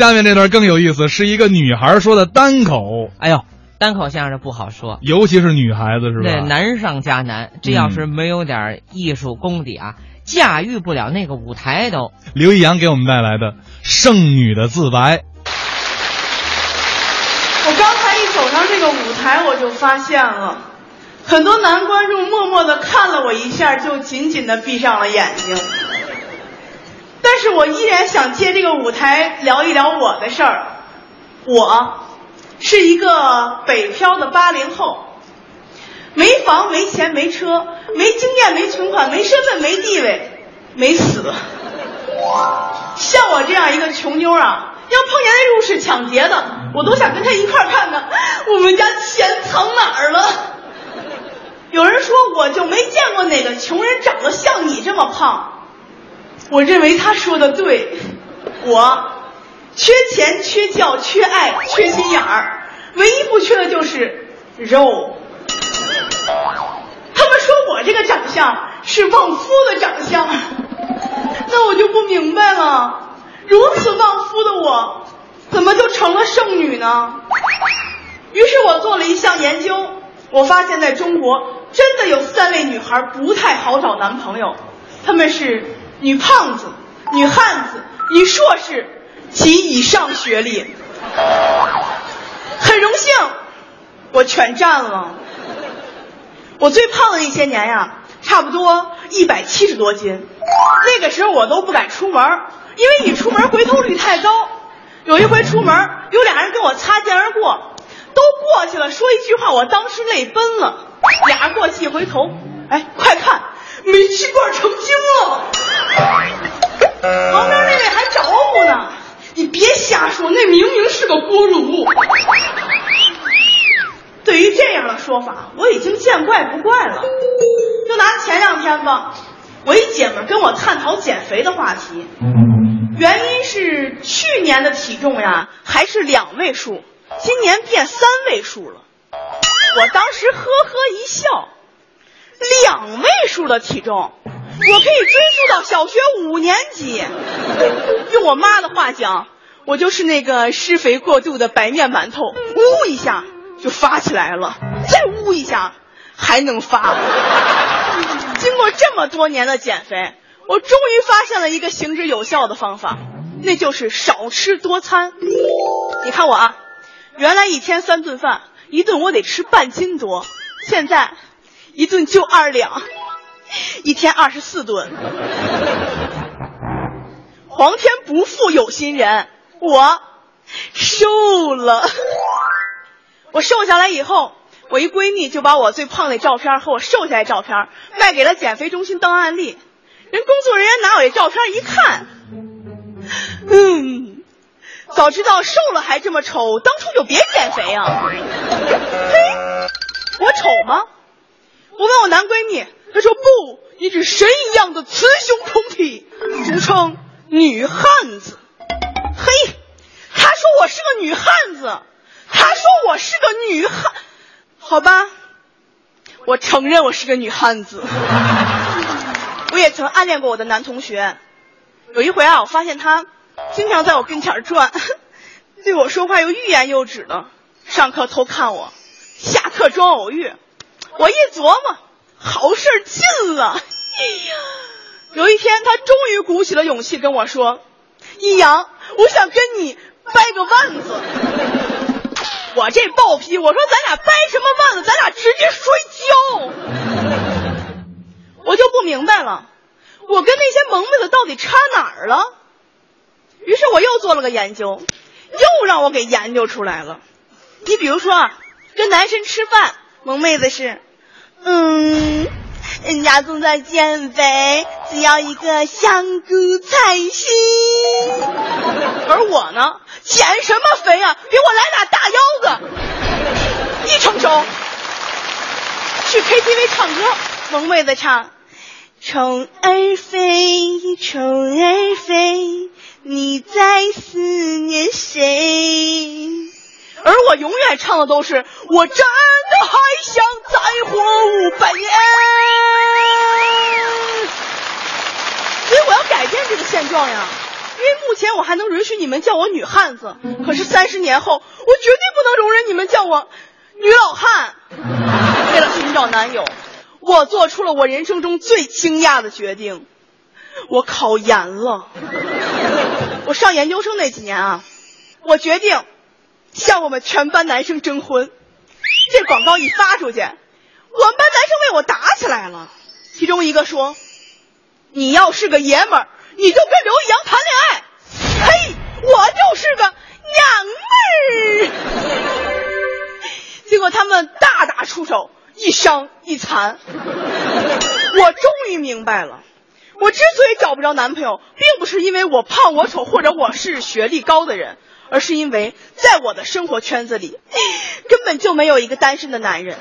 下面这段更有意思，是一个女孩说的单口。哎呦，单口相声不好说，尤其是女孩子是吧？对难上加难。这要是没有点艺术功底啊，驾驭不了那个舞台都。刘易阳给我们带来的《剩女的自白》。我刚才一走上这个舞台，我就发现了，很多男观众默默的看了我一下，就紧紧的闭上了眼睛。但是我依然想借这个舞台聊一聊我的事儿。我是一个北漂的八零后，没房、没钱、没车、没经验、没存款、没身份、没地位、没死。像我这样一个穷妞啊，要碰见那入室抢劫的，我都想跟他一块看看我们家钱藏哪儿了。有人说我就没见过哪个穷人长得像你这么胖。我认为他说的对，我缺钱、缺教、缺爱、缺心眼儿，唯一不缺的就是肉。他们说我这个长相是旺夫的长相，那我就不明白了，如此旺夫的我，怎么就成了剩女呢？于是我做了一项研究，我发现在中国真的有三类女孩不太好找男朋友，她们是。女胖子、女汉子、女硕士及以上学历，很荣幸，我全占了。我最胖的那些年呀，差不多一百七十多斤，那个时候我都不敢出门，因为你出门回头率太高。有一回出门，有俩人跟我擦肩而过，都过去了，说一句话，我当时泪奔了。俩人过去一回头，哎，快看！煤气罐成精了，旁边那位还招呼呢。你别瞎说，那明明是个锅炉。对于这样的说法，我已经见怪不怪了。就拿前两天吧，我一姐们跟我探讨减肥的话题，原因是去年的体重呀还是两位数，今年变三位数了。我当时呵呵一笑。两位数的体重，我可以追溯到小学五年级。用我妈的话讲，我就是那个施肥过度的白面馒头，呜一下就发起来了，再呜一下还能发。经过这么多年的减肥，我终于发现了一个行之有效的方法，那就是少吃多餐。你看我啊，原来一天三顿饭，一顿我得吃半斤多，现在。一顿就二两，一天二十四顿。皇天不负有心人，我瘦了。我瘦下来以后，我一闺蜜就把我最胖的照片和我瘦下来照片卖给了减肥中心当案例。人工作人员拿我这照片一看，嗯，早知道瘦了还这么丑，当初就别减肥啊。嘿，我丑吗？我问我男闺蜜，他说不，你是神一样的雌雄同体，俗称女汉子。嘿，他说我是个女汉子，他说我是个女汉，好吧，我承认我是个女汉子。我也曾暗恋过我的男同学，有一回啊，我发现他经常在我跟前转，对我说话又欲言又止的，上课偷看我，下课装偶遇。我一琢磨，好事近了。哎呀，有一天他终于鼓起了勇气跟我说：“一阳，我想跟你掰个腕子。”我这暴脾，我说咱俩掰什么腕子？咱俩直接摔跤。我就不明白了，我跟那些萌妹子到底差哪儿了？于是我又做了个研究，又让我给研究出来了。你比如说啊，跟男神吃饭，萌妹子是。嗯，人家正在减肥，只要一个香菇菜心。而我呢，减什么肥啊？给我来俩大腰子，一成熟。去 KTV 唱歌，萌妹子唱：虫儿飞，虫儿飞，你在思念谁？而我永远唱的都是我真的还想再活五百年，所以我要改变这个现状呀！因为目前我还能允许你们叫我女汉子，可是三十年后，我绝对不能容忍你们叫我女老汉。为了寻找男友，我做出了我人生中最惊讶的决定，我考研了。我上研究生那几年啊，我决定向我们全班男生征婚。这广告一发出去，我们班男生为我打起来了。其中一个说：“你要是个爷们儿，你就跟刘易阳谈恋爱。”嘿，我就是个娘们儿。结果他们大打出手，一伤一残。我终于明白了，我之所以找不着男朋友，并不是因为我胖、我丑，或者我是学历高的人，而是因为在我的生活圈子里，根本就没有一个单身的男人。